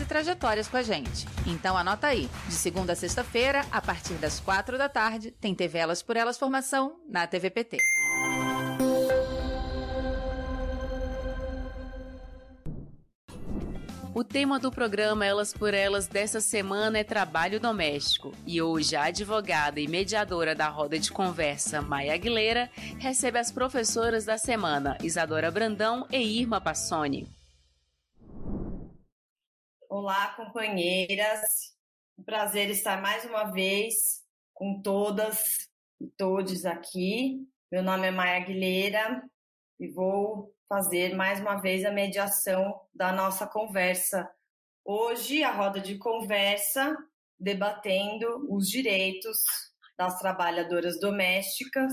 e trajetórias com a gente. Então anota aí, de segunda a sexta-feira, a partir das quatro da tarde, tem TV Elas por Elas Formação na TVPT. O tema do programa Elas por Elas dessa semana é trabalho doméstico. E hoje a advogada e mediadora da roda de conversa, Maia Aguilera, recebe as professoras da semana, Isadora Brandão e Irma Passoni. Olá, companheiras. Um prazer estar mais uma vez com todas e todos aqui. Meu nome é Maia Aguilera e vou fazer mais uma vez a mediação da nossa conversa. Hoje, a roda de conversa debatendo os direitos das trabalhadoras domésticas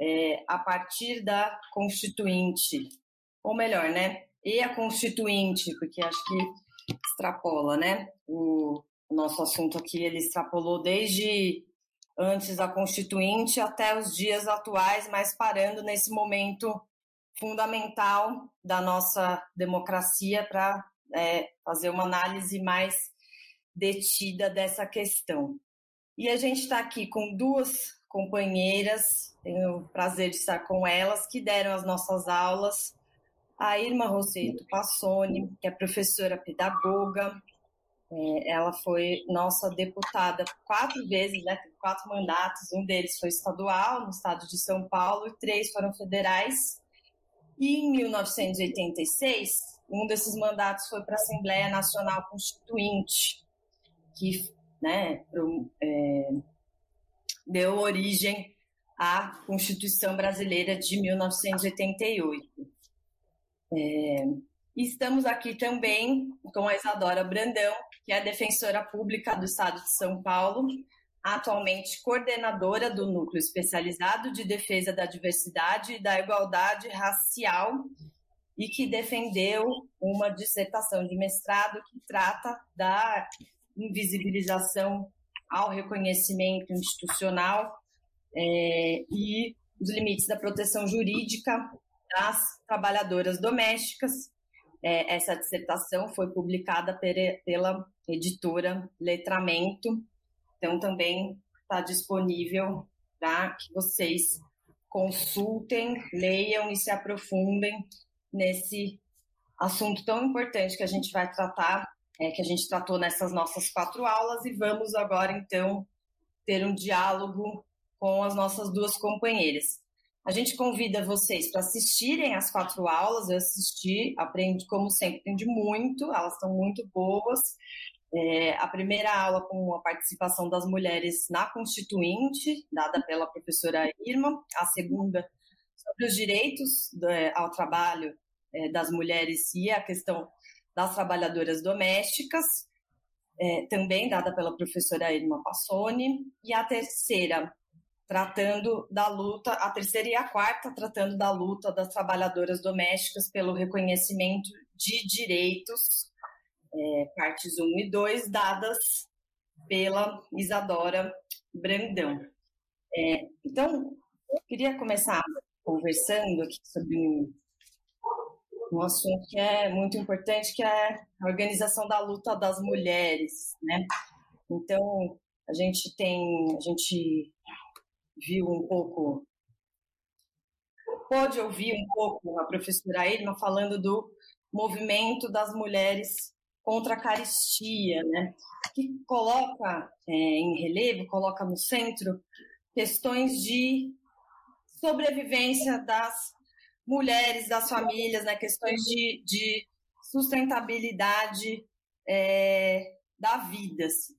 é, a partir da Constituinte, ou melhor, né? E a Constituinte, porque acho que extrapola, né? O, nosso assunto aqui, ele extrapolou desde antes da Constituinte até os dias atuais, mas parando nesse momento fundamental da nossa democracia para é, fazer uma análise mais detida dessa questão. E a gente está aqui com duas companheiras, tenho o prazer de estar com elas, que deram as nossas aulas a Irma Rosseto Passoni, que é professora pedagoga. É, ela foi nossa deputada quatro vezes, né, quatro mandatos. Um deles foi estadual, no estado de São Paulo, e três foram federais. E em 1986, um desses mandatos foi para a Assembleia Nacional Constituinte, que né, é, deu origem à Constituição Brasileira de 1988. É, estamos aqui também com a Isadora Brandão, que é defensora pública do Estado de São Paulo, atualmente coordenadora do Núcleo Especializado de Defesa da Diversidade e da Igualdade Racial e que defendeu uma dissertação de mestrado que trata da invisibilização ao reconhecimento institucional é, e os limites da proteção jurídica das trabalhadoras domésticas. É, essa dissertação foi publicada pela editora Letramento, então também está disponível para que vocês consultem, leiam e se aprofundem nesse assunto tão importante que a gente vai tratar, é, que a gente tratou nessas nossas quatro aulas, e vamos agora então ter um diálogo com as nossas duas companheiras. A gente convida vocês para assistirem as quatro aulas. Eu assisti, aprendi, como sempre, aprendi muito, elas são muito boas. É, a primeira aula com a participação das mulheres na Constituinte, dada pela professora Irma. A segunda, sobre os direitos é, ao trabalho é, das mulheres e a questão das trabalhadoras domésticas, é, também dada pela professora Irma Passoni. E a terceira, tratando da luta, a terceira e a quarta, tratando da luta das trabalhadoras domésticas pelo reconhecimento de direitos, é, partes 1 e 2, dadas pela Isadora Brandão. É, então, eu queria começar conversando aqui sobre um, um assunto que é muito importante, que é a organização da luta das mulheres, né? Então, a gente tem, a gente viu um pouco, pode ouvir um pouco a professora Irma falando do movimento das mulheres contra a caristia, né? que coloca é, em relevo, coloca no centro questões de sobrevivência das mulheres, das famílias, né? questões de, de sustentabilidade é, da vida. Assim.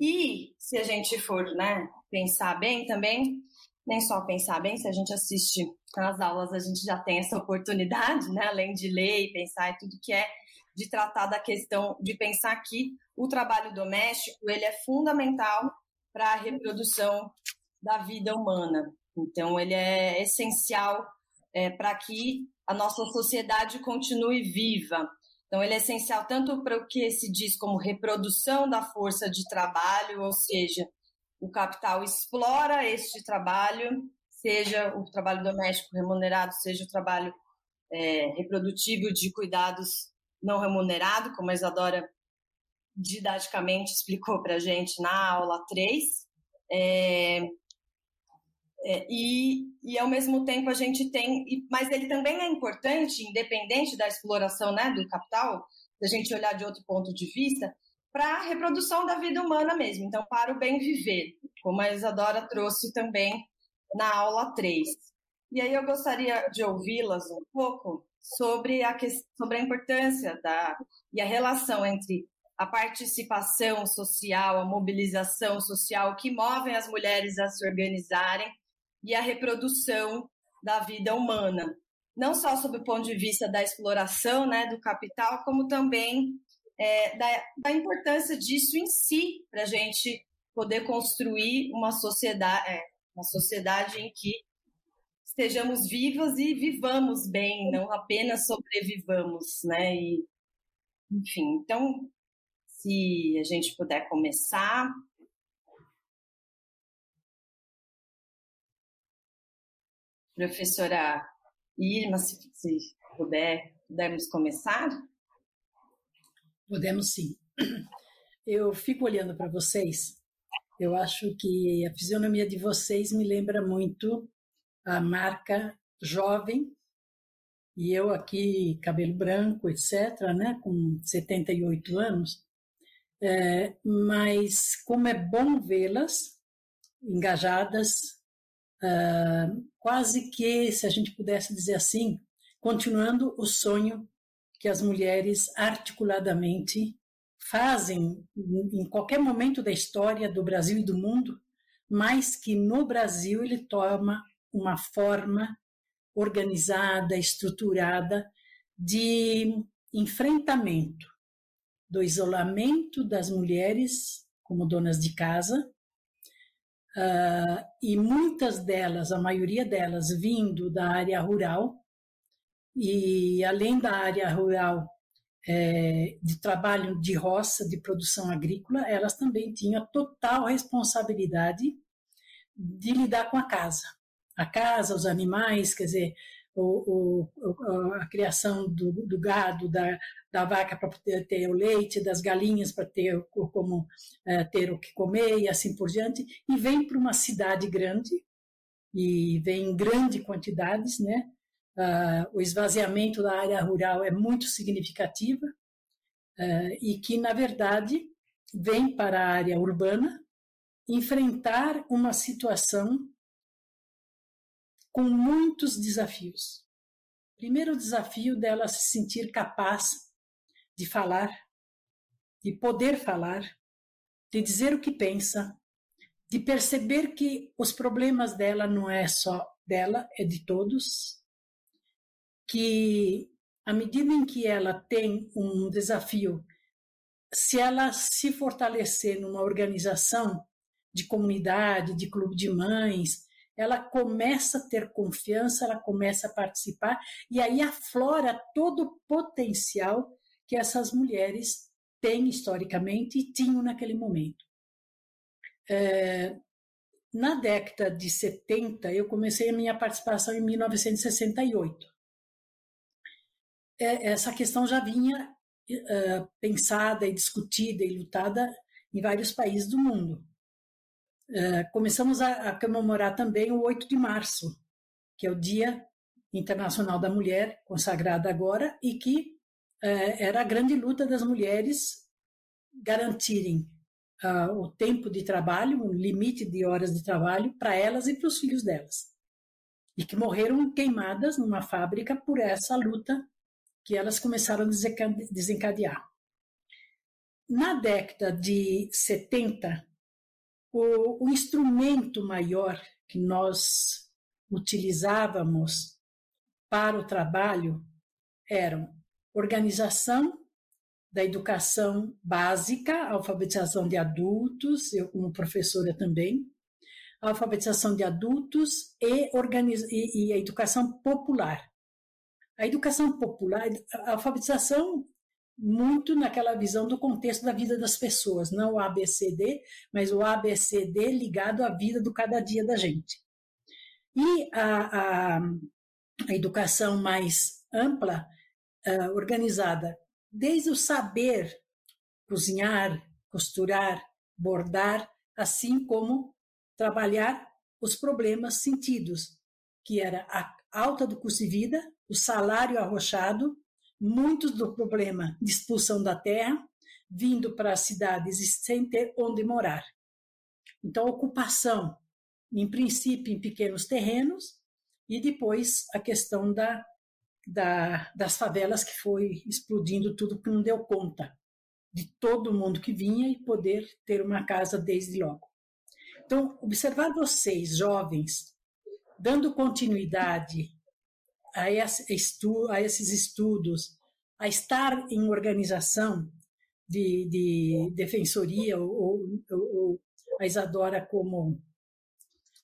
E se a gente for né, pensar bem também, nem só pensar bem, se a gente assiste às aulas, a gente já tem essa oportunidade, né? além de ler e pensar e tudo que é, de tratar da questão de pensar que o trabalho doméstico ele é fundamental para a reprodução da vida humana. Então, ele é essencial é, para que a nossa sociedade continue viva. Então, ele é essencial tanto para o que se diz como reprodução da força de trabalho, ou seja, o capital explora este trabalho, seja o trabalho doméstico remunerado, seja o trabalho é, reprodutivo de cuidados não remunerado, como a Isadora didaticamente explicou para a gente na aula 3. É, é, e, e, ao mesmo tempo, a gente tem. Mas ele também é importante, independente da exploração né, do capital, se a gente olhar de outro ponto de vista, para a reprodução da vida humana mesmo, então para o bem viver, como a Isadora trouxe também na aula 3. E aí eu gostaria de ouvi-las um pouco sobre a, sobre a importância da, e a relação entre a participação social, a mobilização social que movem as mulheres a se organizarem e a reprodução da vida humana. Não só sob o ponto de vista da exploração né, do capital, como também é, da, da, importância disso em si, para a gente poder construir uma sociedade, é, uma sociedade em que estejamos vivos e vivamos bem, não apenas sobrevivamos, né? E, enfim, então, se a gente puder começar. Professora Irma, se, se puder, pudermos começar. Podemos sim. Eu fico olhando para vocês, eu acho que a fisionomia de vocês me lembra muito a marca jovem, e eu aqui, cabelo branco, etc., né, com 78 anos, é, mas como é bom vê-las engajadas, uh, quase que, se a gente pudesse dizer assim, continuando o sonho que as mulheres articuladamente fazem em qualquer momento da história do Brasil e do mundo, mas que no Brasil ele toma uma forma organizada, estruturada de enfrentamento do isolamento das mulheres como donas de casa, uh, e muitas delas, a maioria delas, vindo da área rural, e além da área rural é, de trabalho de roça, de produção agrícola, elas também tinham total responsabilidade de lidar com a casa. A casa, os animais, quer dizer, o, o, a criação do, do gado, da, da vaca para ter, ter, o leite, das galinhas para ter como é, ter o que comer e assim por diante, e vem para uma cidade grande e vem em grande quantidades, né? Uh, o esvaziamento da área rural é muito significativa uh, e que, na verdade, vem para a área urbana enfrentar uma situação com muitos desafios. Primeiro, o desafio dela se sentir capaz de falar, de poder falar, de dizer o que pensa, de perceber que os problemas dela não é só dela, é de todos, que à medida em que ela tem um desafio, se ela se fortalecer numa organização de comunidade, de clube de mães, ela começa a ter confiança, ela começa a participar e aí aflora todo o potencial que essas mulheres têm historicamente e tinham naquele momento. É, na década de 70, eu comecei a minha participação em 1968 é, essa questão já vinha uh, pensada e discutida e lutada em vários países do mundo. Uh, começamos a, a, comemorar também o 8 de março, que é o Dia Internacional da Mulher, consagrado agora, e que uh, era a grande luta das mulheres garantirem o tempo de trabalho, um limite de horas de trabalho para elas e para os filhos delas. E que morreram queimadas numa fábrica por essa luta que elas começaram a desencadear. Na década de 70, o, o instrumento maior que nós utilizávamos para o trabalho eram organização da educação básica, alfabetização de adultos, eu como professora também, alfabetização de adultos e, e, e a educação popular. A educação popular, a alfabetização muito naquela visão do contexto da vida das pessoas, não o ABCD, mas o ABCD ligado à vida do cada dia da gente. E a, a, a educação mais ampla, uh, organizada, desde o saber cozinhar, costurar, bordar, assim como trabalhar os problemas sentidos, que era a alta do custo de vida, o salário arrochado, muitos do problema de expulsão da terra, vindo para as cidades sem ter onde morar. Então, ocupação, em princípio, em pequenos terrenos, e depois a questão da, da, das favelas que foi explodindo tudo que não deu conta de todo mundo que vinha e poder ter uma casa desde logo. Então, observar vocês, jovens, dando continuidade a, estu, a esses estudos, a estar em organização de, de defensoria ou, ou, ou, a Isadora como,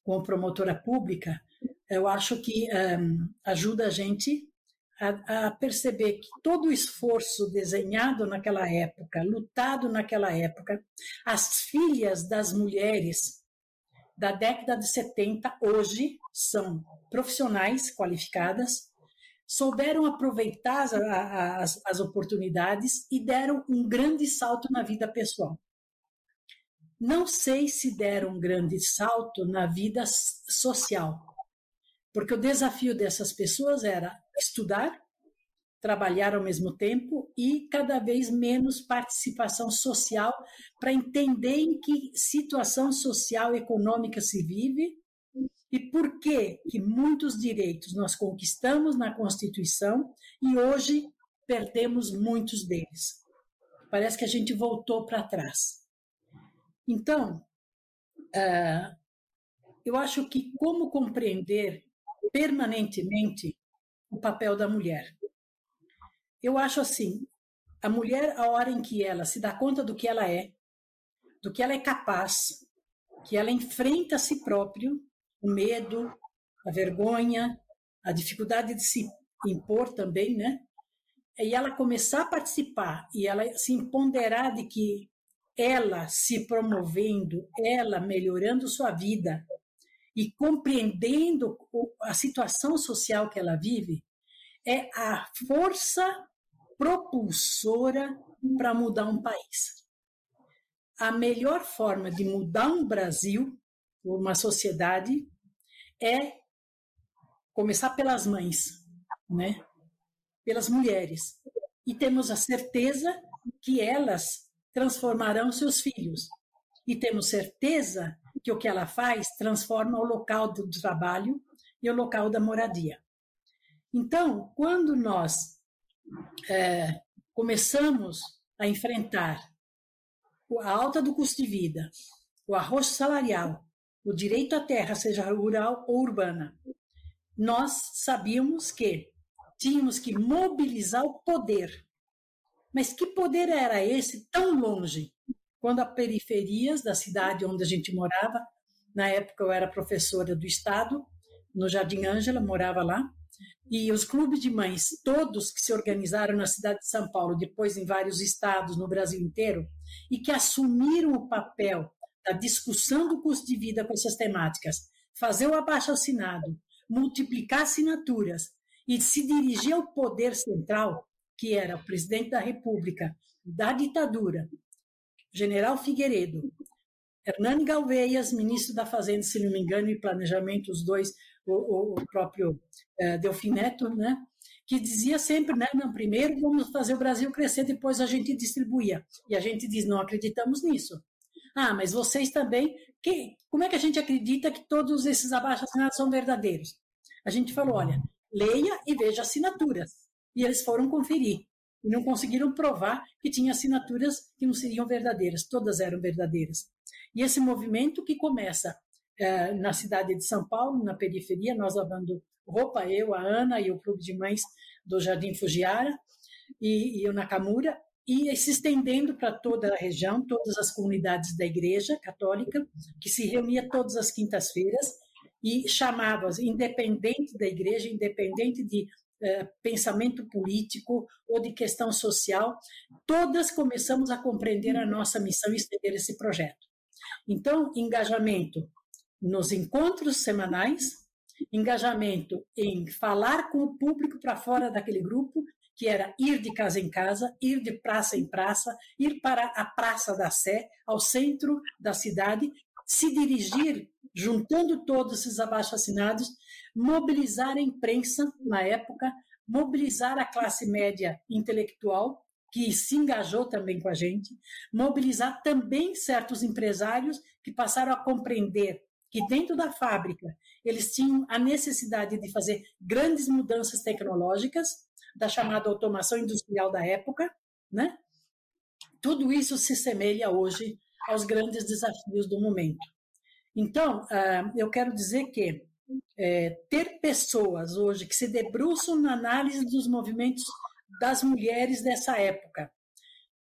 como promotora pública, eu acho que um, ajuda a gente a, a, perceber que todo o esforço desenhado naquela época, lutado naquela época, as filhas das mulheres da década de 70 hoje são profissionais qualificadas, souberam aproveitar as, as, as oportunidades e deram um grande salto na vida pessoal. Não sei se deram um grande salto na vida social, porque o desafio dessas pessoas era estudar, trabalhar ao mesmo tempo e cada vez menos participação social para entender em que situação social e econômica se vive e por que que muitos direitos nós conquistamos na Constituição e hoje perdemos muitos deles. Parece que a gente voltou para trás. Então, uh, eu acho que como compreender permanentemente o papel da mulher. Eu acho assim, a mulher, a hora em que ela se dá conta do que ela é, do que ela é capaz, que ela enfrenta a si próprio, o medo, a vergonha, a dificuldade de se impor também, né? E ela começar a participar e ela se empoderar de que ela se promovendo, ela melhorando sua vida, e compreendendo a situação social que ela vive, é a força propulsora para mudar um país. A melhor forma de mudar um Brasil, uma sociedade, é começar pelas mães, né? pelas mulheres. E temos a certeza que elas transformarão seus filhos. E temos certeza que o que ela faz transforma o local do trabalho e o local da moradia. Então, quando nós é, começamos a enfrentar a alta do custo de vida, o arroz salarial, o direito à terra, seja rural ou urbana, nós sabíamos que tínhamos que mobilizar o poder. Mas que poder era esse tão longe? quando as periferias da cidade onde a gente morava, na época eu era professora do Estado, no Jardim Ângela, morava lá, e os clubes de mães, todos que se organizaram na cidade de São Paulo, depois em vários estados no Brasil inteiro, e que assumiram o papel da discussão do custo de vida com essas temáticas, fazer o abaixo assinado, multiplicar assinaturas e se dirigir ao poder central, que era o presidente da República, da ditadura, General Figueiredo, Hernani Galveias, ministro da Fazenda, se não me engano, e Planejamento, os dois, o, o próprio é, Delfineto, né? que dizia sempre, né, não, primeiro vamos fazer o Brasil crescer, depois a gente distribuía. E a gente diz, não acreditamos nisso. Ah, mas vocês também, que, como é que a gente acredita que todos esses abaixo-assinados são verdadeiros? A gente falou, olha, leia e veja assinaturas. E eles foram conferir e não conseguiram provar que tinha assinaturas que não seriam verdadeiras, todas eram verdadeiras. E esse movimento que começa é, na cidade de São Paulo, na periferia, nós lavando roupa, eu, a Ana e o clube de mães do Jardim Fujiara e, e o Nakamura, e se estendendo para toda a região, todas as comunidades da Igreja Católica, que se reunia todas as quintas-feiras e chamava, independente da Igreja, independente de eh, pensamento político ou de questão social, todas começamos a compreender a nossa missão e estender esse projeto. Então, engajamento nos encontros semanais, engajamento em falar com o público para fora daquele grupo, que era ir de casa em casa, ir de praça em praça, ir para a Praça da Sé, ao centro da cidade, se dirigir, juntando todos esses abaixo-assinados, mobilizar a imprensa na época, mobilizar a classe média intelectual, que se engajou também com a gente, mobilizar também certos empresários que passaram a compreender que dentro da fábrica eles tinham a necessidade de fazer grandes mudanças tecnológicas, da chamada automação industrial da época, né? Tudo isso se semelha hoje aos grandes desafios do momento. Então, ah, eu quero dizer que é, ter pessoas hoje que se debruçam na análise dos movimentos das mulheres dessa época,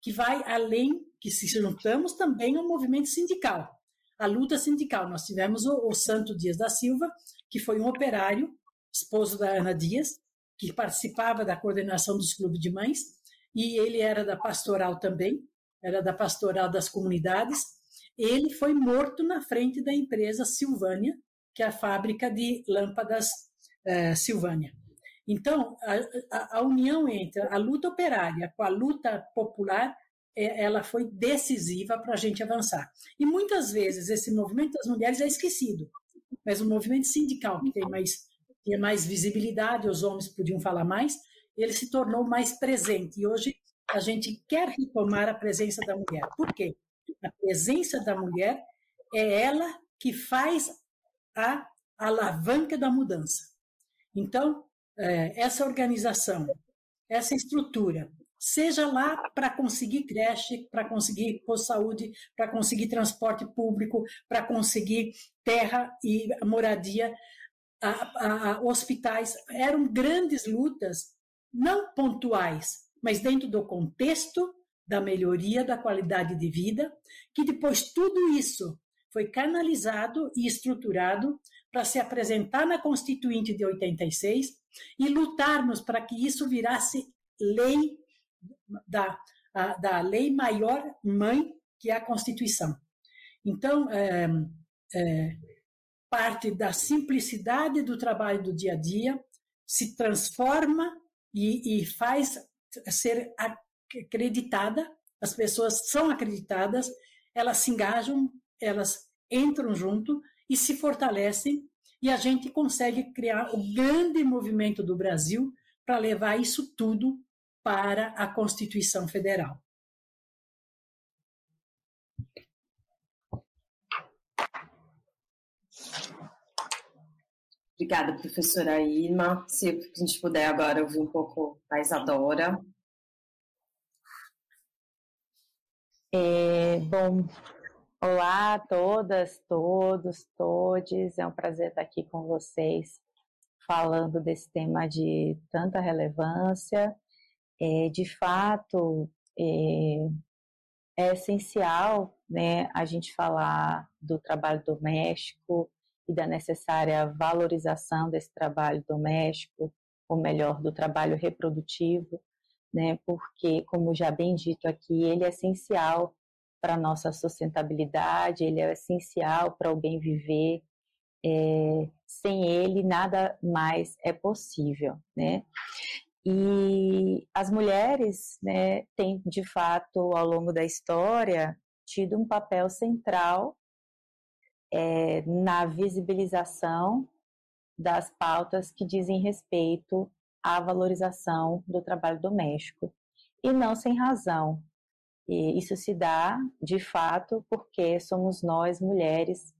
que vai além, que se juntamos também ao movimento sindical a luta sindical. Nós tivemos o, o Santo Dias da Silva, que foi um operário, esposo da Ana Dias, que participava da coordenação dos clubes de mães, e ele era da pastoral também, era da pastoral das comunidades. Ele foi morto na frente da empresa Silvânia, que é a fábrica de lâmpadas eh, Silvânia. Então, a, a, a, união entre a luta operária com a luta popular é, ela foi decisiva para a gente avançar. E muitas vezes esse movimento das mulheres é esquecido, mas o movimento sindical, que tem mais, tinha mais visibilidade, os homens podiam falar mais, ele se tornou mais presente. E hoje a gente quer retomar a presença da mulher. Por quê? A presença da mulher é ela que faz a alavanca da mudança. Então, é, essa organização, essa estrutura, seja lá para conseguir creche, para conseguir saúde, para conseguir transporte público, para conseguir terra e moradia, a, a, hospitais. Eram grandes lutas, não pontuais, mas dentro do contexto da melhoria da qualidade de vida, que depois tudo isso foi canalizado e estruturado para se apresentar na Constituinte de 86 e lutarmos para que isso virasse lei da, a, da lei maior mãe, que é a Constituição. Então, é, é, parte da simplicidade do trabalho do dia a dia se transforma e, e faz ser acreditada, as pessoas são acreditadas, elas se engajam, elas entram junto e se fortalecem, e a gente consegue criar o grande movimento do Brasil para levar isso tudo para a Constituição Federal. Obrigada, professora Irma. Se a gente puder agora ouvir um pouco a Isadora. É, bom, olá a todas, todos, todes. É um prazer estar aqui com vocês falando desse tema de tanta relevância é, de fato, é, é essencial né, a gente falar do trabalho doméstico e da necessária valorização desse trabalho doméstico, ou melhor, do trabalho reprodutivo, né, porque, como já bem dito aqui, ele é essencial para a nossa sustentabilidade, ele é essencial para o bem viver. É, sem ele, nada mais é possível, né? E as mulheres né, têm, de fato, ao longo da história, tido um papel central é, na visibilização das pautas que dizem respeito à valorização do trabalho doméstico. E não sem razão. E isso se dá, de fato, porque somos nós, mulheres,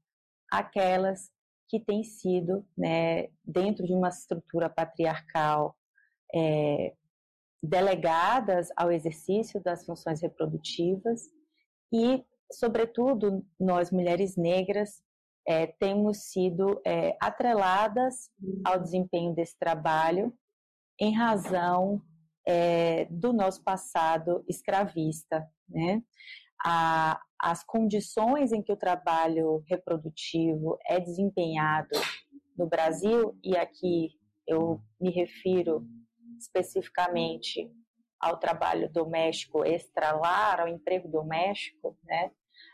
aquelas que têm sido, né, dentro de uma estrutura patriarcal, é, delegadas ao exercício das funções reprodutivas e, sobretudo, nós mulheres negras é, temos sido é, atreladas ao desempenho desse trabalho em razão é, do nosso passado escravista. Né? A, as condições em que o trabalho reprodutivo é desempenhado no Brasil, e aqui eu me refiro especificamente ao trabalho doméstico extralar, ao emprego doméstico, né?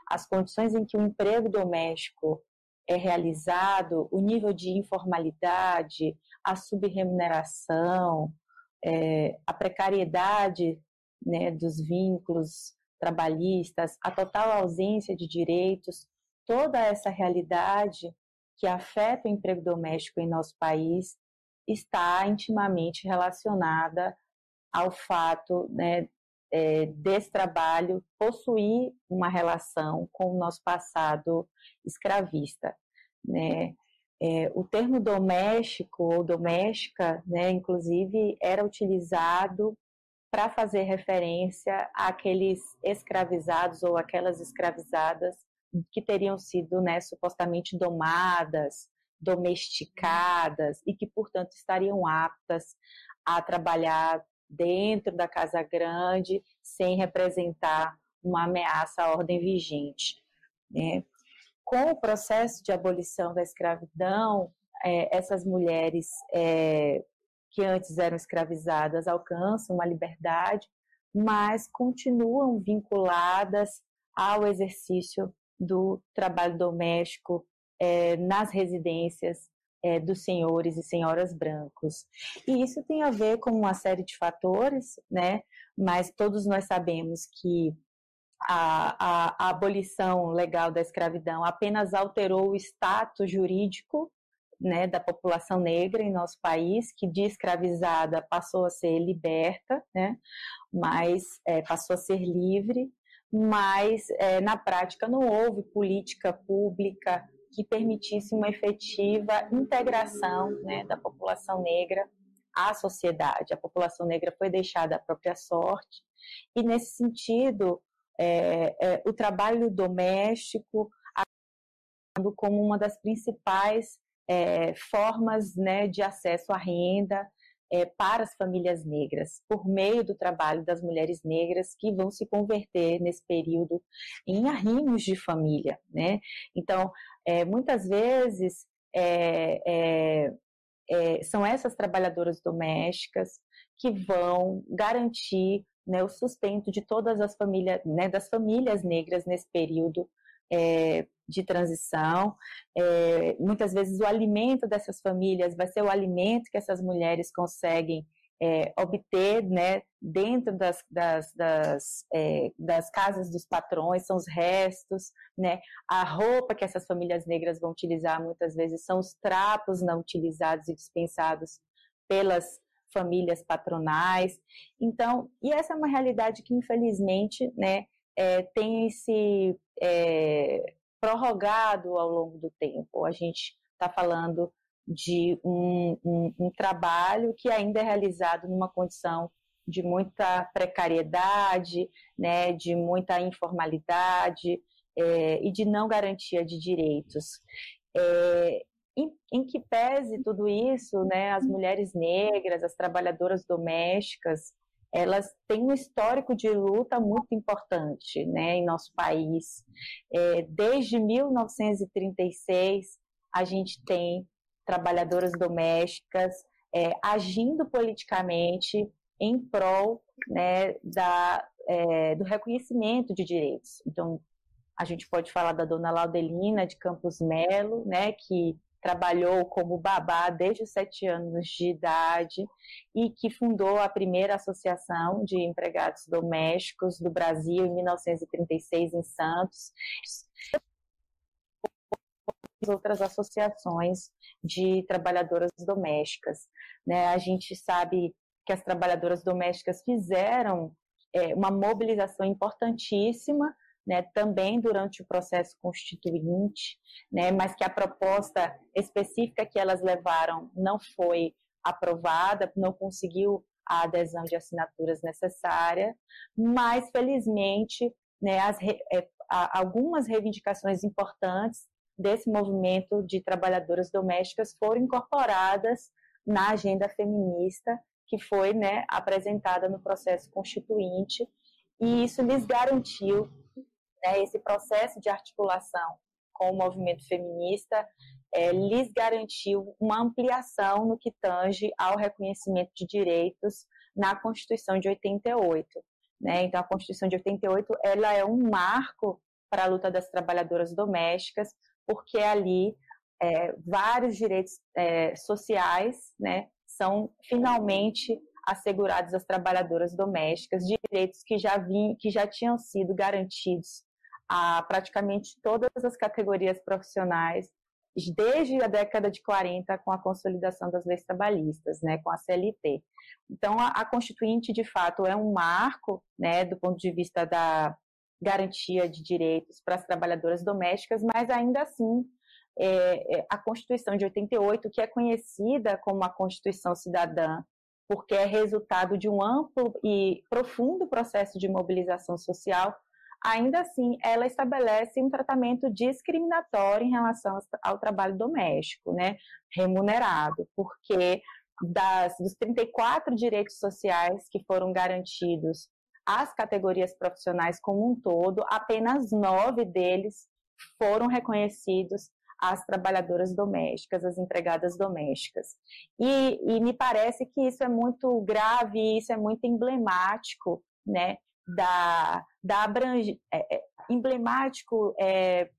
As condições em que o emprego doméstico é realizado, o nível de informalidade, a subremuneração, é, a precariedade né, dos vínculos trabalhistas, a total ausência de direitos, toda essa realidade que afeta o emprego doméstico em nosso país está intimamente relacionada ao fato né, é, desse trabalho possuir uma relação com o nosso passado escravista. Né? É, o termo doméstico ou doméstica, né, inclusive, era utilizado para fazer referência àqueles escravizados ou aquelas escravizadas que teriam sido né, supostamente domadas, domesticadas e que, portanto, estariam aptas a trabalhar dentro da Casa Grande sem representar uma ameaça à ordem vigente. Né? Com o processo de abolição da escravidão, é, essas mulheres é, que antes eram escravizadas alcançam uma liberdade, mas continuam vinculadas ao exercício do trabalho doméstico é, nas residências é, dos senhores e senhoras brancos. E isso tem a ver com uma série de fatores, né? Mas todos nós sabemos que a, a, a abolição legal da escravidão apenas alterou o status jurídico né, da população negra em nosso país, que de escravizada passou a ser liberta, né, mas é, passou a ser livre, mas é, na prática não houve política pública que permitisse uma efetiva integração né, da população negra à sociedade. A população negra foi deixada à própria sorte, e nesse sentido, é, é, o trabalho doméstico como uma das principais é, formas né, de acesso à renda é, para as famílias negras, por meio do trabalho das mulheres negras que vão se converter nesse período em arrimos de família. Né? Então, é, muitas vezes é, é, é, são essas trabalhadoras domésticas que vão garantir né, o sustento de todas as famílias, né, das famílias negras nesse período é, de transição. É, muitas vezes o alimento dessas famílias vai ser o alimento que essas mulheres conseguem é, obter né, dentro das, das, das, é, das, casas dos patrões, são os restos, né, a roupa que essas famílias negras vão utilizar muitas vezes são os trapos não utilizados e dispensados pelas famílias patronais. Então, e essa é uma realidade que infelizmente né, é, tem se é, prorrogado ao longo do tempo. A gente está falando de um, um, um, trabalho que ainda é realizado numa condição de muita precariedade, né, de muita informalidade é, e de não garantia de direitos. É, em, em, que pese tudo isso, né, as mulheres negras, as trabalhadoras domésticas, elas têm um histórico de luta muito importante né, em nosso país. É, desde 1936, a gente tem trabalhadoras domésticas é, agindo politicamente em prol né, da, é, do reconhecimento de direitos. Então, a gente pode falar da dona Laudelina de Campos Melo, né, que trabalhou como babá desde os sete anos de idade e que fundou a primeira associação de empregados domésticos do Brasil em 1936 em Santos. Outras associações de trabalhadoras domésticas. Né? A gente sabe que as trabalhadoras domésticas fizeram é, uma mobilização importantíssima né, também durante o processo constituinte, né, mas que a proposta específica que elas levaram não foi aprovada, não conseguiu a adesão de assinaturas necessária, mas felizmente né, as, é, algumas reivindicações importantes desse movimento de trabalhadoras domésticas foram incorporadas na agenda feminista que foi né, apresentada no processo constituinte, e isso lhes garantiu né, esse processo de articulação com o movimento feminista, é, lhes garantiu uma ampliação no que tange ao reconhecimento de direitos na Constituição de 88. Né? Então, a Constituição de 88 ela é um marco para a luta das trabalhadoras domésticas, porque ali é, vários direitos é, sociais né, são finalmente assegurados às trabalhadoras domésticas, direitos que já, vim, que já tinham sido garantidos a praticamente todas as categorias profissionais desde a década de 40 com a consolidação das leis trabalhistas, né, com a CLT. Então, a, a Constituinte, de fato, é um marco, né, do ponto de vista da garantia de direitos para as trabalhadoras domésticas, mas ainda assim, é, é, a Constituição de 88, que é conhecida como a Constituição Cidadã, porque é resultado de um amplo e profundo processo de mobilização social, ainda assim ela estabelece um tratamento discriminatório em relação ao trabalho doméstico, né, remunerado, porque das, dos 34 direitos sociais que foram garantidos às categorias profissionais como um todo, apenas nove deles foram reconhecidos às trabalhadoras domésticas, às empregadas domésticas. E, e me parece que isso é muito grave, isso é muito emblemático, né, da, da abrange, é, é, emblemático é,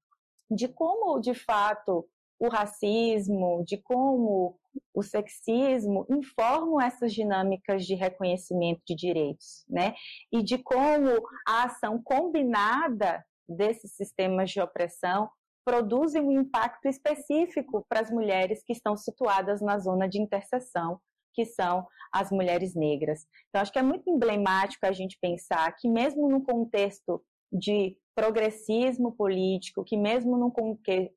de como, de fato, o racismo, de como o sexismo informam essas dinâmicas de reconhecimento de direitos, né? E de como a ação combinada desses sistemas de opressão produzem um impacto específico para as mulheres que estão situadas na zona de interseção, que são as mulheres negras. Então, acho que é muito emblemático a gente pensar que, mesmo no contexto de progressismo político, que mesmo num,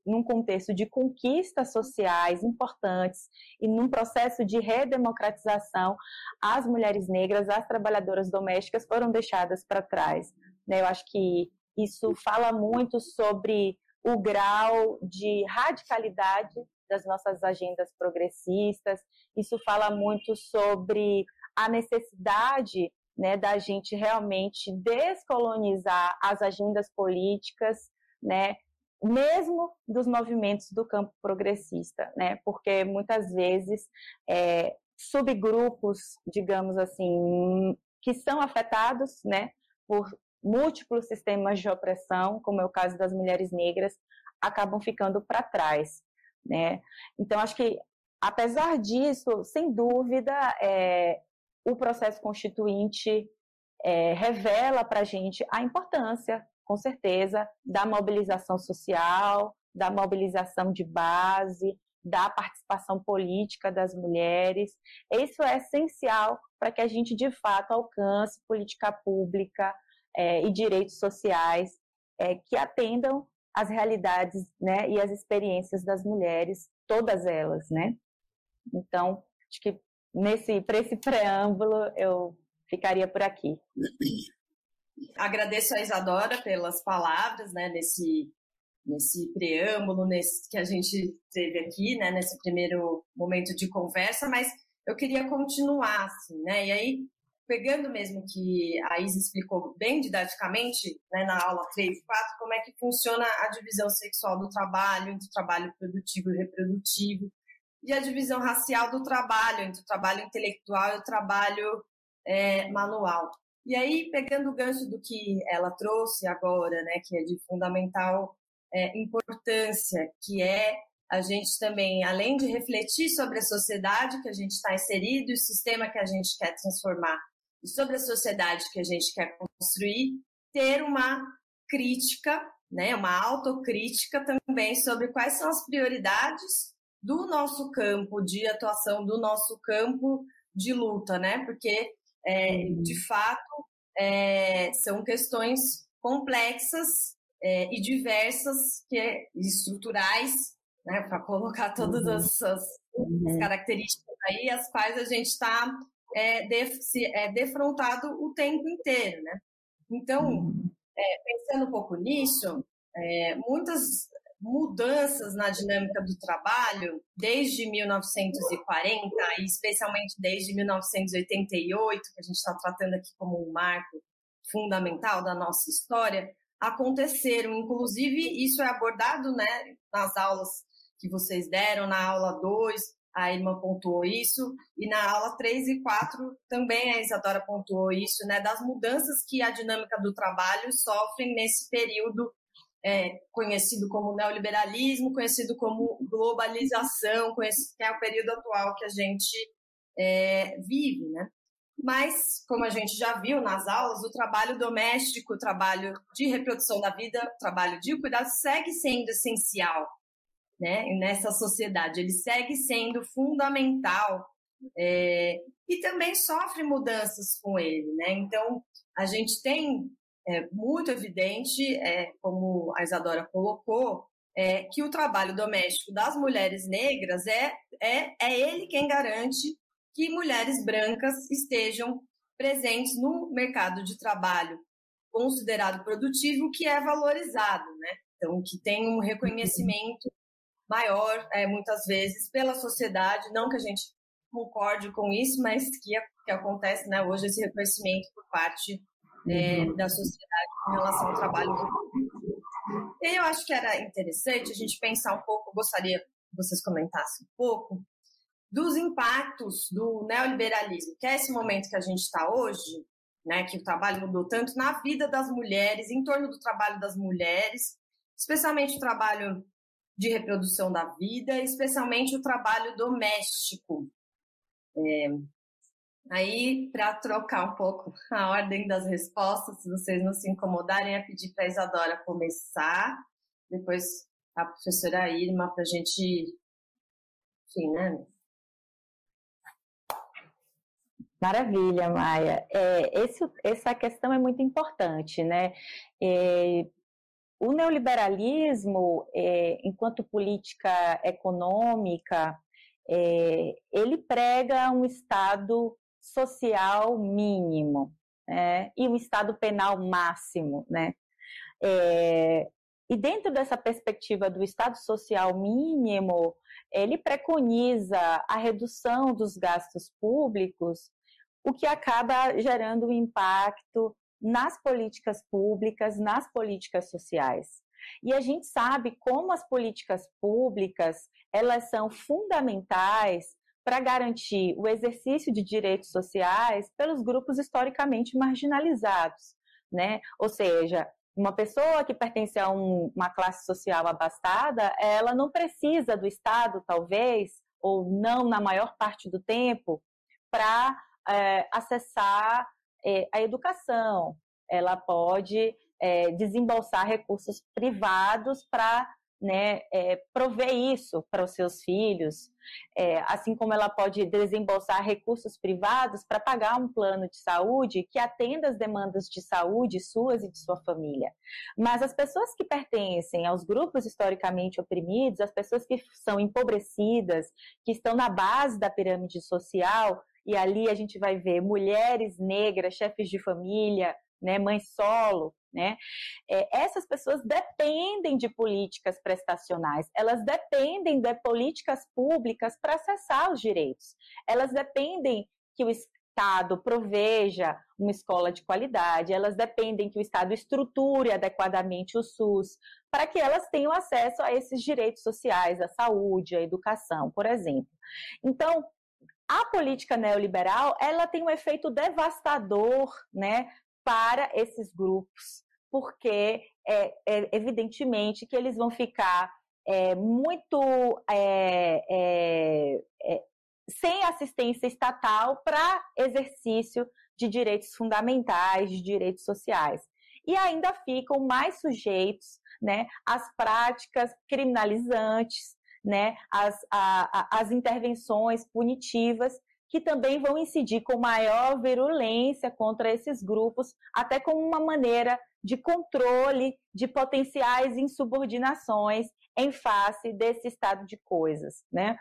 num contexto de conquistas sociais importantes e num processo de redemocratização, as mulheres negras, as trabalhadoras domésticas foram deixadas para trás. Né? Eu acho que isso fala muito sobre o grau de radicalidade das nossas agendas progressistas. Isso fala muito sobre a necessidade né, da gente realmente descolonizar as agendas políticas, né, mesmo dos movimentos do campo progressista, né, porque muitas vezes é, subgrupos, digamos assim, que são afetados, né, por múltiplos sistemas de opressão, como é o caso das mulheres negras, acabam ficando para trás, né? Então acho que apesar disso, sem dúvida, é, o processo constituinte é, revela para a gente a importância, com certeza, da mobilização social, da mobilização de base, da participação política das mulheres. Isso é essencial para que a gente, de fato, alcance política pública é, e direitos sociais é, que atendam às realidades né, e às experiências das mulheres, todas elas, né? Então, acho que nesse para esse preâmbulo eu ficaria por aqui. Agradeço a Isadora pelas palavras, né, nesse nesse preâmbulo, nesse que a gente teve aqui, né, nesse primeiro momento de conversa, mas eu queria continuar, assim, né, e aí, pegando mesmo que a Isa explicou bem didaticamente, né, na aula 3 e 4, como é que funciona a divisão sexual do trabalho, entre trabalho produtivo e reprodutivo, e a divisão racial do trabalho, entre o trabalho intelectual e o trabalho é, manual. E aí, pegando o gancho do que ela trouxe agora, né, que é de fundamental é, importância, que é a gente também, além de refletir sobre a sociedade que a gente está inserido o sistema que a gente quer transformar, e sobre a sociedade que a gente quer construir, ter uma crítica, né, uma autocrítica também sobre quais são as prioridades do nosso campo de atuação, do nosso campo de luta, né? Porque, é, de fato, é, são questões complexas é, e diversas, que, é, estruturais, né? Para colocar todas uhum. as, as, uhum. características aí, as quais a gente está é, é, defrontado o tempo inteiro, né? Então, uhum. é, pensando um pouco nisso, muitas mudanças na dinâmica do trabalho desde 1940 e especialmente desde 1988, que a gente está tratando aqui como um marco fundamental da nossa história, aconteceram. Inclusive, isso é abordado né, nas aulas que vocês deram, na aula 2, a Irma pontuou isso, e na aula 3 e 4 também a Isadora pontuou isso, né, das mudanças que a dinâmica do trabalho sofre nesse período é, conhecido como neoliberalismo, conhecido como globalização, conhecido, que é o período atual que a gente é, vive, né? Mas, como a gente já viu nas aulas, o trabalho doméstico, o trabalho de reprodução da vida, o trabalho de cuidado segue sendo essencial né, nessa sociedade. Ele segue sendo fundamental é, e também sofre mudanças com ele. Né? Então, a gente tem é, muito evidente, é, como a Isadora colocou, é, que o trabalho doméstico das mulheres negras é, é, é ele quem garante que mulheres brancas estejam presentes no mercado de trabalho considerado produtivo, que é valorizado, né? Então, que tem um reconhecimento maior, é, muitas vezes, pela sociedade, não que a gente concorde com isso, mas que, que acontece né, hoje esse reconhecimento por parte é, uhum. da sociedade em relação ao trabalho E eu acho que era interessante a gente pensar um pouco, gostaria que vocês comentassem um pouco, dos impactos do neoliberalismo, que é esse momento que a gente está hoje, né, que o trabalho mudou tanto na vida das mulheres, em torno do trabalho das mulheres, especialmente o trabalho de reprodução da vida, especialmente o trabalho doméstico. É, aí, para trocar um pouco a ordem das respostas, se vocês não se incomodarem, é pedir para a Isadora começar, depois a professora Irma, para a gente, enfim, né, Maravilha, Maia. É, esse, essa questão é muito importante, né? É, o neoliberalismo, é, enquanto política econômica, é, ele prega um Estado social mínimo né? e um Estado penal máximo, né? É, e dentro dessa perspectiva do Estado social mínimo, ele preconiza a redução dos gastos públicos o que acaba gerando um impacto nas políticas públicas, nas políticas sociais. E a gente sabe como as políticas públicas, elas são fundamentais para garantir o exercício de direitos sociais pelos grupos historicamente marginalizados, né? Ou seja, uma pessoa que pertence a um, uma classe social abastada, ela não precisa do Estado, talvez, ou não na maior parte do tempo, para é, acessar é, a educação, ela pode é, desembolsar recursos privados para né, é, prover isso para os seus filhos, é, assim como ela pode desembolsar recursos privados para pagar um plano de saúde que atenda as demandas de saúde suas e de sua família. Mas as pessoas que pertencem aos grupos historicamente oprimidos, as pessoas que são empobrecidas, que estão na base da pirâmide social, e ali a gente vai ver mulheres negras, chefes de família, né, mães solo, né? É, essas pessoas dependem de políticas prestacionais, elas dependem de políticas públicas para acessar os direitos, elas dependem que o Estado proveja uma escola de qualidade, elas dependem que o Estado estruture adequadamente o SUS, para que elas tenham acesso a esses direitos sociais, à saúde, à educação, por exemplo. Então, a política neoliberal ela tem um efeito devastador né, para esses grupos, porque é, é evidentemente que eles vão ficar é, muito é, é, é sem assistência estatal para exercício de direitos fundamentais, de direitos sociais. E ainda ficam mais sujeitos né, às práticas criminalizantes, né, a, as intervenções punitivas que também vão incidir com maior virulência contra esses grupos, até como uma maneira de controle de potenciais insubordinações em face desse estado de coisas. Né?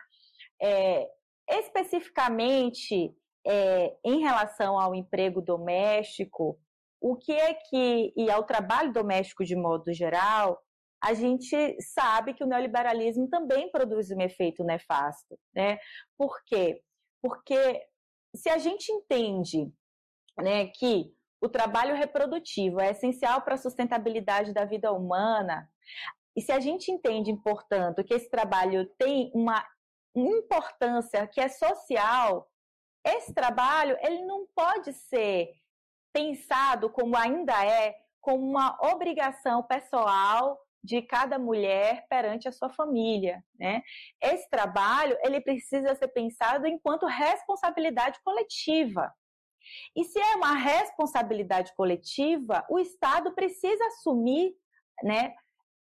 É, especificamente é, em relação ao emprego doméstico, o que é que, e ao trabalho doméstico de modo geral, a gente sabe que o neoliberalismo também produz um efeito nefasto, né? Por quê? Porque se a gente entende né, que o trabalho reprodutivo é essencial para a sustentabilidade da vida humana, e se a gente entende, portanto, que esse trabalho tem uma importância que é social, esse trabalho ele não pode ser pensado como ainda é, como uma obrigação pessoal de cada mulher perante a sua família, né? Esse trabalho, ele precisa ser pensado enquanto responsabilidade coletiva. E se é uma responsabilidade coletiva, o Estado precisa assumir, né,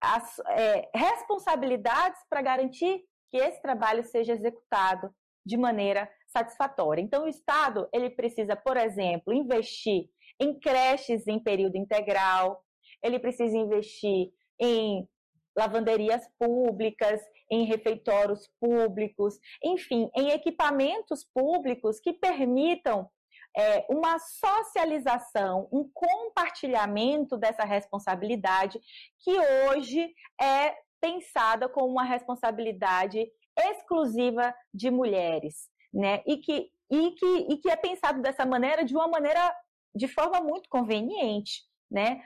as é, responsabilidades para garantir que esse trabalho seja executado de maneira satisfatória. Então, o Estado ele precisa, por exemplo, investir em creches em período integral, ele precisa investir em lavanderias públicas, em refeitórios públicos, enfim, em equipamentos públicos que permitam é, uma socialização, um compartilhamento dessa responsabilidade que hoje é pensada como uma responsabilidade exclusiva de mulheres, né? E que, e que, e que é pensado dessa maneira de uma maneira de forma muito conveniente, né?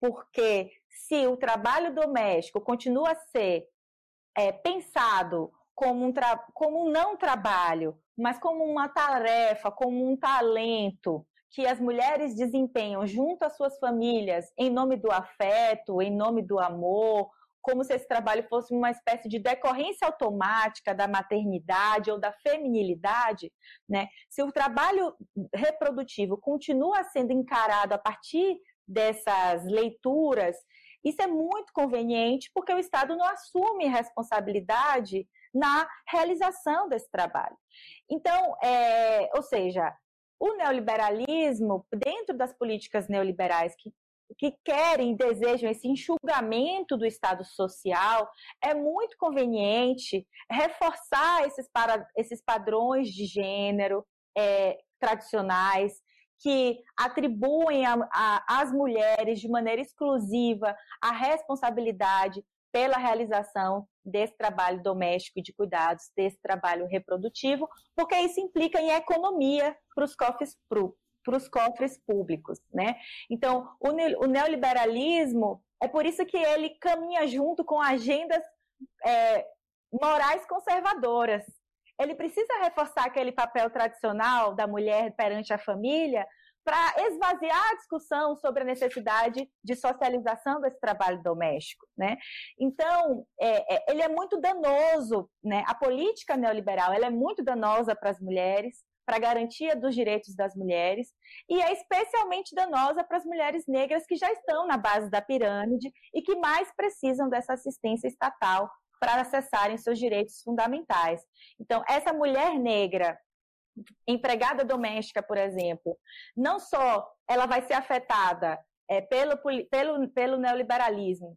Porque se o trabalho doméstico continua a ser é, pensado como um, como um não trabalho, mas como uma tarefa, como um talento que as mulheres desempenham junto às suas famílias em nome do afeto, em nome do amor, como se esse trabalho fosse uma espécie de decorrência automática da maternidade ou da feminilidade, né? Se o trabalho reprodutivo continua sendo encarado a partir dessas leituras, isso é muito conveniente porque o Estado não assume responsabilidade na realização desse trabalho. Então, é, ou seja, o neoliberalismo, dentro das políticas neoliberais que, que querem e desejam esse enxugamento do Estado social, é muito conveniente reforçar esses, para, esses padrões de gênero é, tradicionais, que atribuem às mulheres de maneira exclusiva a responsabilidade pela realização desse trabalho doméstico de cuidados, desse trabalho reprodutivo, porque isso implica em economia para os cofres para os cofres públicos, né? Então, o, neoliberalismo é por isso que ele caminha junto com agendas é, morais conservadoras, ele precisa reforçar aquele papel tradicional da mulher perante a família para esvaziar a discussão sobre a necessidade de socialização desse trabalho doméstico, né? Então, é, é, ele é muito danoso, né? A política neoliberal, ela é muito danosa para as mulheres, para a garantia dos direitos das mulheres, e é especialmente danosa para as mulheres negras que já estão na base da pirâmide e que mais precisam dessa assistência estatal para acessarem seus direitos fundamentais. Então, essa mulher negra, empregada doméstica, por exemplo, não só ela vai ser afetada é, pelo, pelo, pelo neoliberalismo,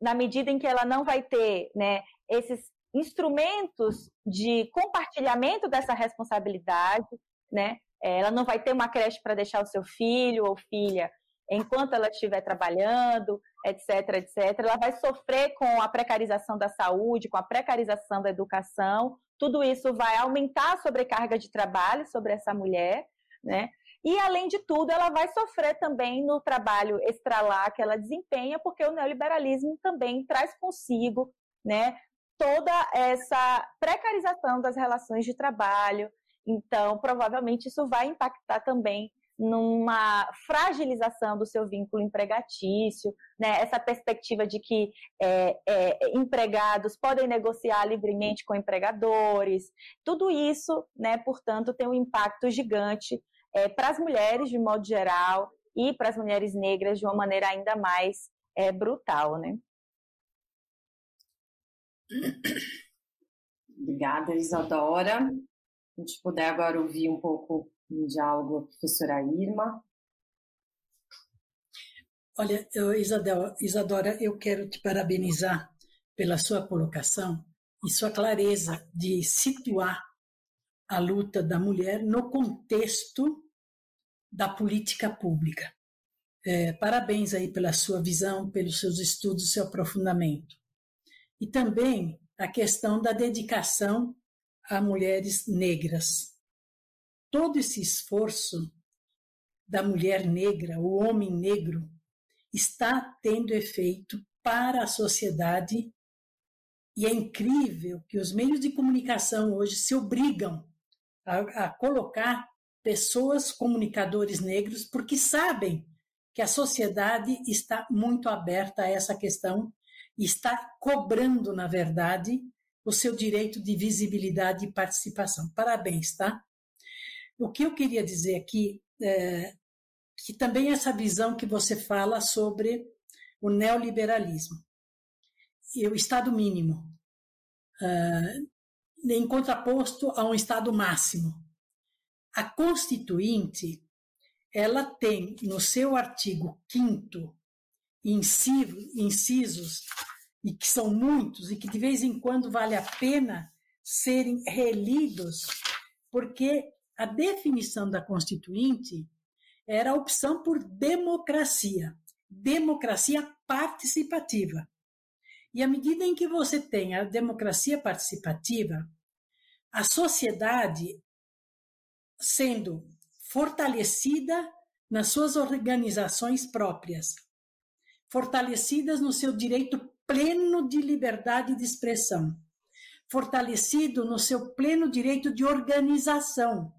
na medida em que ela não vai ter né, esses instrumentos de compartilhamento dessa responsabilidade, né? Ela não vai ter uma creche para deixar o seu filho ou filha enquanto ela estiver trabalhando, etc, etc. Ela vai sofrer com a precarização da saúde, com a precarização da educação. Tudo isso vai aumentar a sobrecarga de trabalho sobre essa mulher, né? E, além de tudo, ela vai sofrer também no trabalho extralar que ela desempenha, porque o neoliberalismo também traz consigo né, toda essa precarização das relações de trabalho. Então, provavelmente, isso vai impactar também numa fragilização do seu vínculo empregatício, né? essa perspectiva de que é, é, empregados podem negociar livremente com empregadores, tudo isso, né, portanto, tem um impacto gigante é, para as mulheres de modo geral e para as mulheres negras de uma maneira ainda mais é, brutal, né? Obrigada, Isadora. A gente puder agora ouvir um pouco um diálogo a professora Irma. Olha, Isadora, Isadora, eu quero te parabenizar pela sua colocação e sua clareza de situar a luta da mulher no contexto da política pública. É, parabéns aí pela sua visão, pelos seus estudos, seu aprofundamento. E também a questão da dedicação a mulheres negras. Todo esse esforço da mulher negra, o homem negro, está tendo efeito para a sociedade e é incrível que os meios de comunicação hoje se obrigam a, a colocar pessoas, comunicadores negros, porque sabem que a sociedade está muito aberta a essa questão e está cobrando, na verdade, o seu direito de visibilidade e participação. Parabéns, tá? O que eu queria dizer aqui é que também essa visão que você fala sobre o neoliberalismo e o Estado mínimo, uh, em contraposto a um Estado máximo. A Constituinte, ela tem no seu artigo 5 incisos, e que são muitos, e que de vez em quando vale a pena serem relidos, porque a definição da Constituinte era a opção por democracia, democracia participativa. E à medida em que você tem a democracia participativa, a sociedade sendo fortalecida nas suas organizações próprias, fortalecidas no seu direito pleno de liberdade de expressão, fortalecido no seu pleno direito de organização.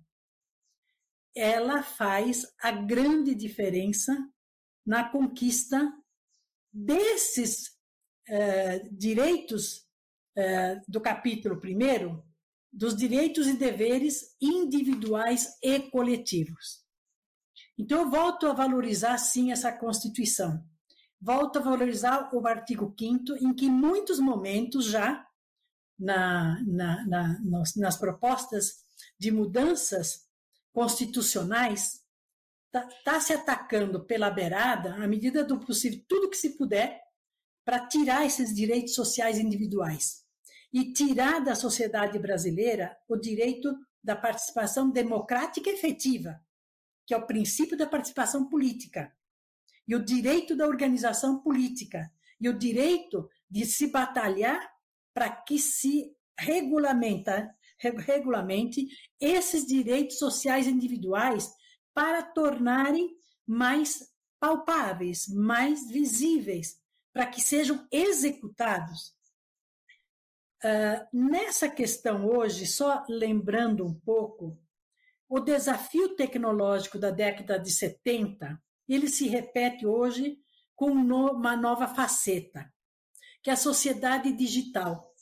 Ela faz a grande diferença na conquista desses é, direitos é, do capítulo primeiro, dos direitos e deveres individuais e coletivos. Então, eu volto a valorizar, sim, essa Constituição. Volto a valorizar o artigo 5 em que, em muitos momentos já, na, na, na, nas propostas de mudanças constitucionais, está tá se atacando pela beirada, à medida do possível, tudo que se puder, para tirar esses direitos sociais individuais. E tirar da sociedade brasileira o direito da participação democrática efetiva, que é o princípio da participação política, e o direito da organização política, e o direito de se batalhar para que se regulamenta, regulamente esses direitos sociais individuais para tornarem mais palpáveis, mais visíveis, para que sejam executados. Uh, nessa questão hoje, só lembrando um pouco, o desafio tecnológico da década de 70, ele se repete hoje com uma nova faceta, que é a sociedade digital,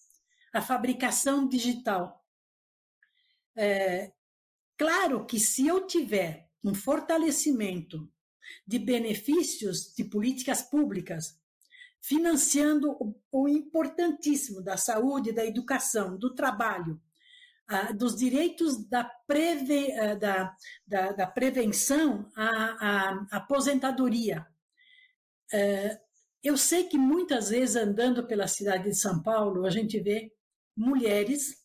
a fabricação digital. É, claro que se eu tiver um fortalecimento de benefícios de políticas públicas financiando o importantíssimo da saúde, da educação, do trabalho, dos direitos da, preve, da, da, da prevenção à aposentadoria. É, eu sei que muitas vezes, andando pela cidade de São Paulo, a gente vê mulheres,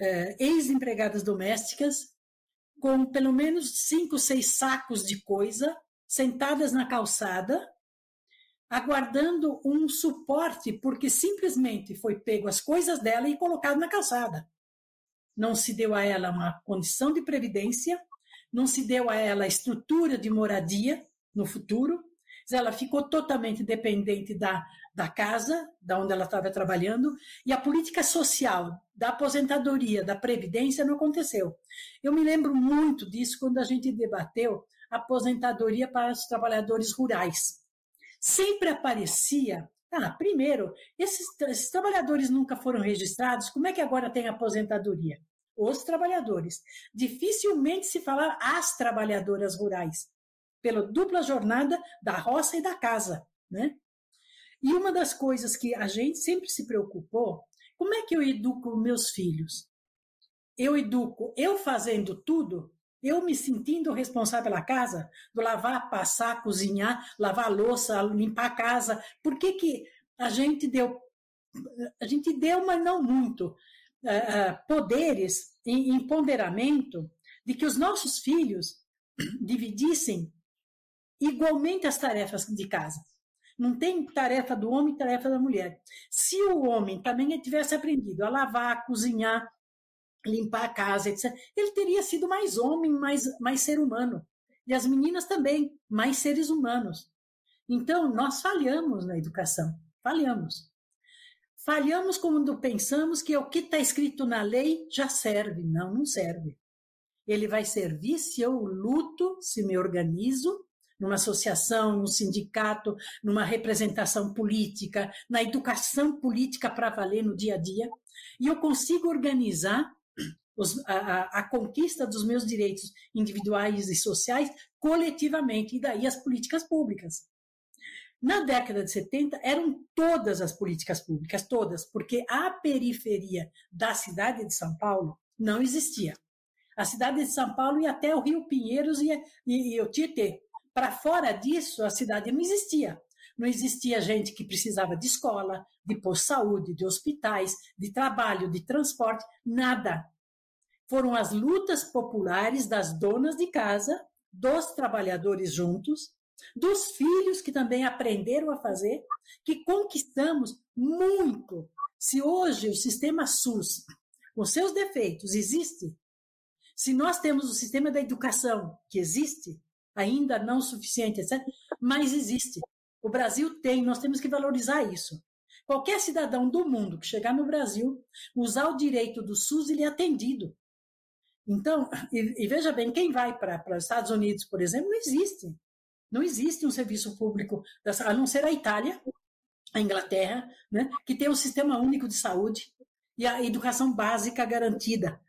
é, ex-empregadas domésticas, com pelo menos cinco, seis sacos de coisa, sentadas na calçada, aguardando um suporte, porque simplesmente foi pego as coisas dela e colocado na calçada. Não se deu a ela uma condição de previdência, não se deu a ela estrutura de moradia no futuro, ela ficou totalmente dependente da, da casa, da onde ela estava trabalhando, e a política social da aposentadoria, da previdência não aconteceu. Eu me lembro muito disso quando a gente debateu a aposentadoria para os trabalhadores rurais sempre aparecia. Ah, primeiro, esses, esses trabalhadores nunca foram registrados, como é que agora tem aposentadoria? Os trabalhadores. Dificilmente se fala as trabalhadoras rurais, pela dupla jornada da roça e da casa, né? E uma das coisas que a gente sempre se preocupou, como é que eu educo meus filhos? Eu educo eu fazendo tudo eu me sentindo responsável pela casa, do lavar, passar, cozinhar, lavar louça, limpar a casa. Por que, que a gente deu, a gente deu, mas não muito, uh, poderes em empoderamento de que os nossos filhos dividissem igualmente as tarefas de casa. Não tem tarefa do homem e tarefa da mulher. Se o homem também tivesse aprendido a lavar, a cozinhar, limpar a casa, etc., ele teria sido mais homem, mais, mais ser humano. E as meninas também, mais seres humanos. Então, nós falhamos na educação. Falhamos. Falhamos quando pensamos que o que está escrito na lei já serve. Não, não serve. Ele vai servir se eu luto, se me organizo, numa associação, num sindicato, numa representação política, na educação política para valer no dia a dia, e eu consigo organizar os, a, a, conquista dos meus direitos individuais e sociais coletivamente, e daí as políticas públicas. Na década de 70, eram todas as políticas públicas, todas, porque a periferia da cidade de São Paulo não existia. A cidade de São Paulo ia até o Rio Pinheiros e, e, e o Tietê. Para fora disso, a cidade não existia. Não existia gente que precisava de escola, de posto de saúde, de hospitais, de trabalho, de transporte, nada. Foram as lutas populares das donas de casa, dos trabalhadores juntos, dos filhos que também aprenderam a fazer, que conquistamos muito. Se hoje o sistema SUS, com seus defeitos, existe, se nós temos o sistema da educação que existe, ainda não suficiente, etc., mas existe. O Brasil tem, nós temos que valorizar isso. Qualquer cidadão do mundo que chegar no Brasil, usar o direito do SUS, ele é atendido. Então, e, e veja bem, quem vai para os Estados Unidos, por exemplo, não existe. Não existe um serviço público, dessa, a não ser a Itália, a Inglaterra, né, que tem um sistema único de saúde e a educação básica garantida.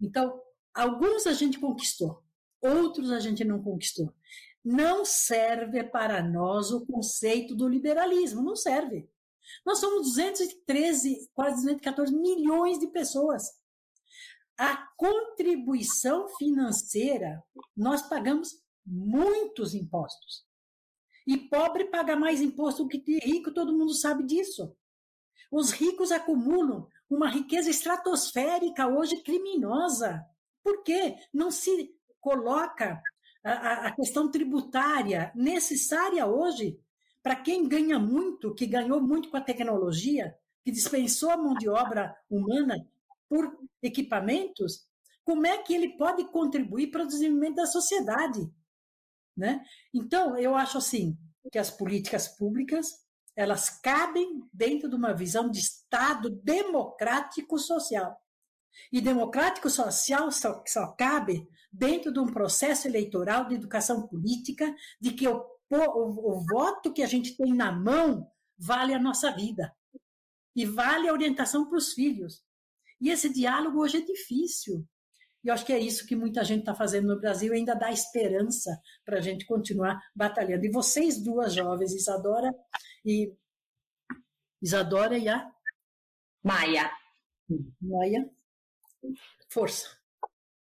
Então, alguns a gente conquistou, outros a gente não conquistou. Não serve para nós o conceito do liberalismo, não serve. Nós somos 213, quase 214 milhões de pessoas. A contribuição financeira, nós pagamos muitos impostos. E pobre paga mais imposto do que rico, todo mundo sabe disso. Os ricos acumulam uma riqueza estratosférica hoje criminosa. Por quê? Não se coloca a, a questão tributária necessária hoje para quem ganha muito, que ganhou muito com a tecnologia, que dispensou a mão de obra humana por equipamentos, como é que ele pode contribuir para o desenvolvimento da sociedade? Né? Então, eu acho assim que as políticas públicas elas cabem dentro de uma visão de Estado democrático social. E democrático social só, só cabe dentro de um processo eleitoral de educação política, de que o, o, o voto que a gente tem na mão vale a nossa vida e vale a orientação para os filhos. E esse diálogo hoje é difícil. E eu acho que é isso que muita gente está fazendo no Brasil ainda dá esperança para a gente continuar batalhando. E vocês duas jovens, Isadora e Isadora e a Maia. Maia, força.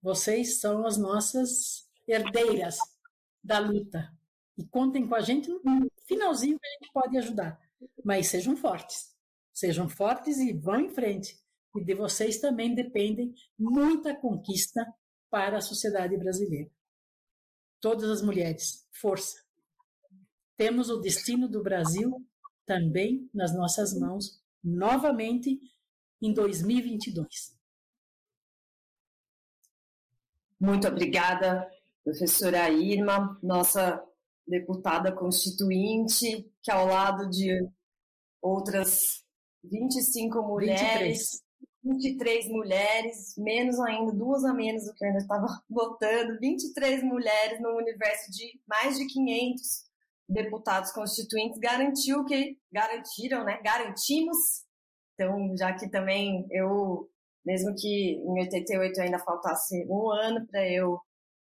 Vocês são as nossas herdeiras da luta. E contem com a gente no finalzinho que a gente pode ajudar. Mas sejam fortes. Sejam fortes e vão em frente. E de vocês também dependem muita conquista para a sociedade brasileira. Todas as mulheres, força. Temos o destino do Brasil também nas nossas mãos, novamente em 2022. Muito obrigada, professora Irma, nossa deputada constituinte, que ao lado de outras 25 mulheres, 23, 23 mulheres, menos ainda, duas a menos do que eu ainda estava votando, 23 mulheres no universo de mais de 500 deputados constituintes, garantiu que, garantiram, né, garantimos, então, já que também eu mesmo que em 88 ainda faltasse um ano para eu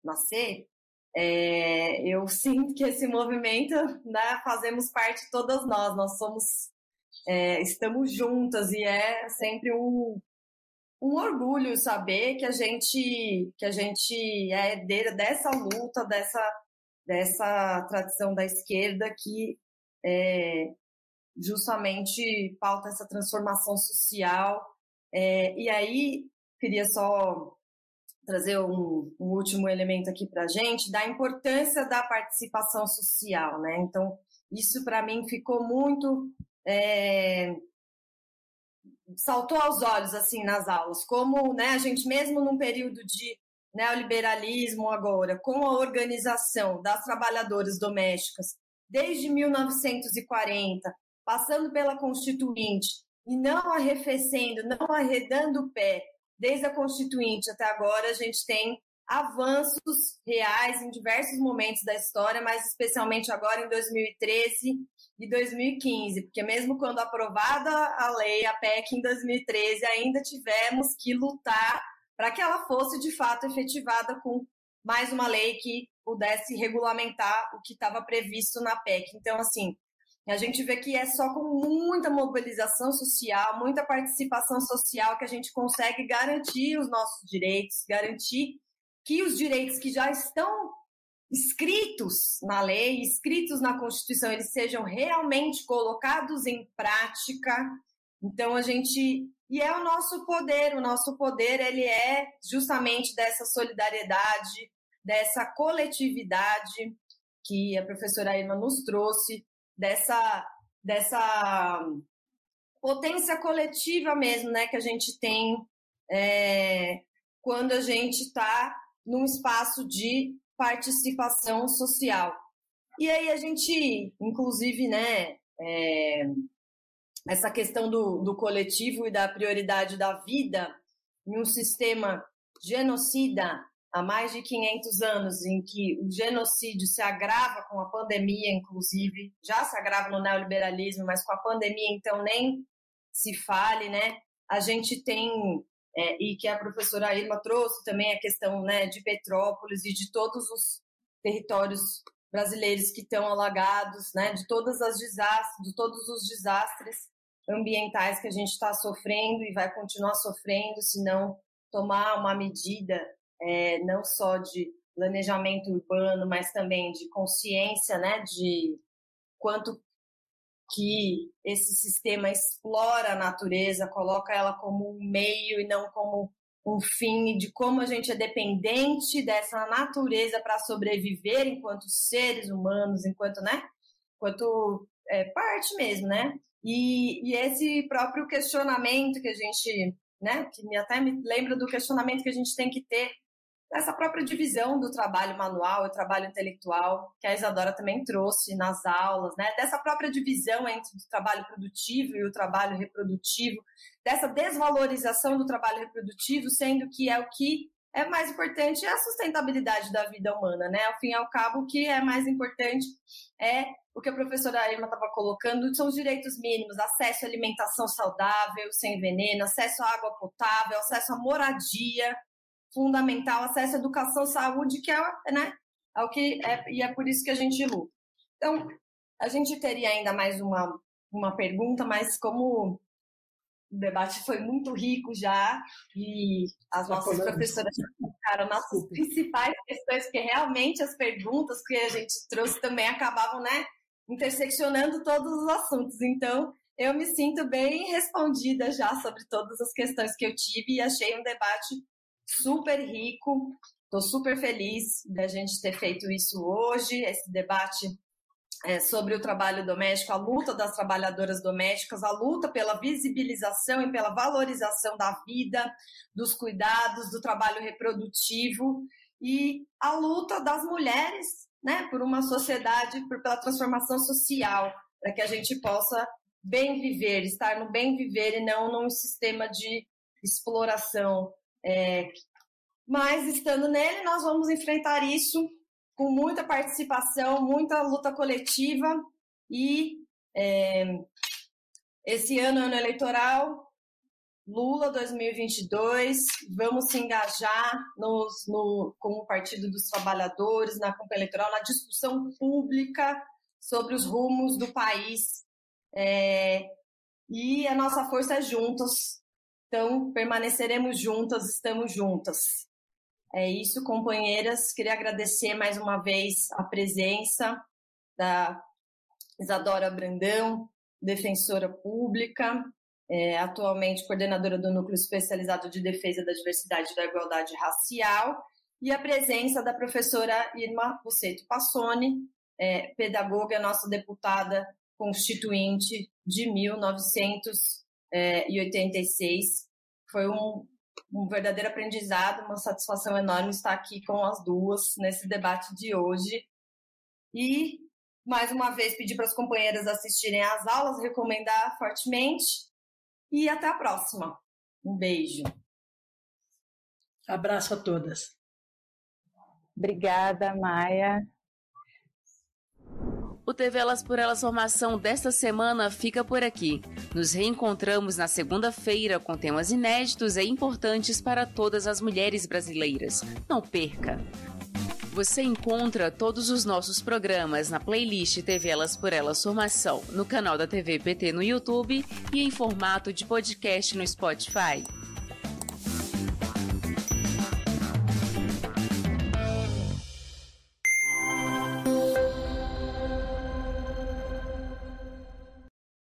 nascer, é, eu sinto que esse movimento, né, fazemos parte todas nós, nós somos, é, estamos juntas e é sempre um, um orgulho saber que a gente, que a gente é herdeira dessa luta, dessa, dessa tradição da esquerda que é, justamente pauta essa transformação social é, e aí, queria só trazer um, um último elemento aqui para a gente, da importância da participação social, né? Então, isso para mim ficou muito. É, saltou aos olhos, assim, nas aulas, como né, a gente, mesmo num período de neoliberalismo agora, com a organização das trabalhadoras domésticas desde 1940, passando pela Constituinte, e não arrefecendo, não arredando o pé, desde a Constituinte até agora, a gente tem avanços reais em diversos momentos da história, mas especialmente agora em 2013 e 2015, porque mesmo quando aprovada a lei, a PEC em 2013, ainda tivemos que lutar para que ela fosse de fato efetivada com mais uma lei que pudesse regulamentar o que estava previsto na PEC. Então, assim, a gente vê que é só com muita mobilização social, muita participação social que a gente consegue garantir os nossos direitos, garantir que os direitos que já estão escritos na lei, escritos na Constituição, eles sejam realmente colocados em prática. Então a gente e é o nosso poder, o nosso poder ele é justamente dessa solidariedade, dessa coletividade que a professora Irma nos trouxe, dessa dessa potência coletiva mesmo, né, que a gente tem é, quando a gente está num espaço de participação social. E aí a gente, inclusive, né, é, essa questão do, do coletivo e da prioridade da vida em um sistema genocida há mais de 500 anos, em que o genocídio se agrava com a pandemia, inclusive, já se agrava no neoliberalismo, mas com a pandemia, então, nem se fale, né? A gente tem é, e que a professora Irma trouxe também a questão né, de Petrópolis e de todos os territórios brasileiros que estão alagados, né, de todas as desastres, de todos os desastres ambientais que a gente está sofrendo e vai continuar sofrendo se não tomar uma medida é, não só de planejamento urbano, mas também de consciência, né, de quanto que esse sistema explora a natureza, coloca ela como um meio e não como um fim, de como a gente é dependente dessa natureza para sobreviver enquanto seres humanos, enquanto, né? Enquanto é, parte mesmo, né? E, e esse próprio questionamento que a gente, né? Que até me lembra do questionamento que a gente tem que ter essa própria divisão do trabalho manual e trabalho intelectual, que a Isadora também trouxe nas aulas, né? dessa própria divisão entre o trabalho produtivo e o trabalho reprodutivo, dessa desvalorização do trabalho reprodutivo, sendo que é o que é mais importante é a sustentabilidade da vida humana, né? Ao fim e ao cabo, o que é mais importante é o que a professora Irma estava colocando, são os direitos mínimos, acesso à alimentação saudável, sem veneno, acesso à água potável, acesso à moradia, fundamental, acesso à educação, saúde, que é, né, é o que é, e é por isso que a gente luta. Então, a gente teria ainda mais uma, uma pergunta, mas como o debate foi muito rico já e as nossas professoras focaram nas principais questões, porque realmente as perguntas que a gente trouxe também acabavam, né, interseccionando todos os assuntos. Então, eu me sinto bem respondida já sobre todas as questões que eu tive e achei um debate super rico. Estou super feliz da gente ter feito isso hoje, esse debate é, sobre o trabalho doméstico, a luta das trabalhadoras domésticas, a luta pela visibilização e pela valorização da vida, dos cuidados, do trabalho reprodutivo e a luta das mulheres né, por uma sociedade, por, pela transformação social, para que a gente possa bem viver, estar no bem viver e não num sistema de exploração é, mas estando nele, nós vamos enfrentar isso com muita participação, muita luta coletiva e é, esse ano, ano eleitoral, Lula 2022, vamos se engajar nos, no, com o Partido dos Trabalhadores, na campanha eleitoral, na discussão pública sobre os rumos do país. É, e a nossa força é juntos, então, permaneceremos juntas, estamos juntas. É isso, companheiras. Queria agradecer mais uma vez a presença da Isadora Brandão, defensora pública, é, atualmente coordenadora do Núcleo Especializado de Defesa da Diversidade e da Igualdade Racial, e a presença da professora Irma Buceto Passoni, é, pedagoga, nossa deputada constituinte de 1986. Foi um, um verdadeiro aprendizado, uma satisfação enorme estar aqui com as duas nesse debate de hoje. E, mais uma vez, pedir para as companheiras assistirem às aulas, recomendar fortemente. E até a próxima. Um beijo. Abraço a todas. Obrigada, Maia. O TV Elas por Elas Formação desta semana fica por aqui. Nos reencontramos na segunda-feira com temas inéditos e importantes para todas as mulheres brasileiras. Não perca! Você encontra todos os nossos programas na playlist TV Elas por Elas Formação, no canal da TV PT no YouTube e em formato de podcast no Spotify.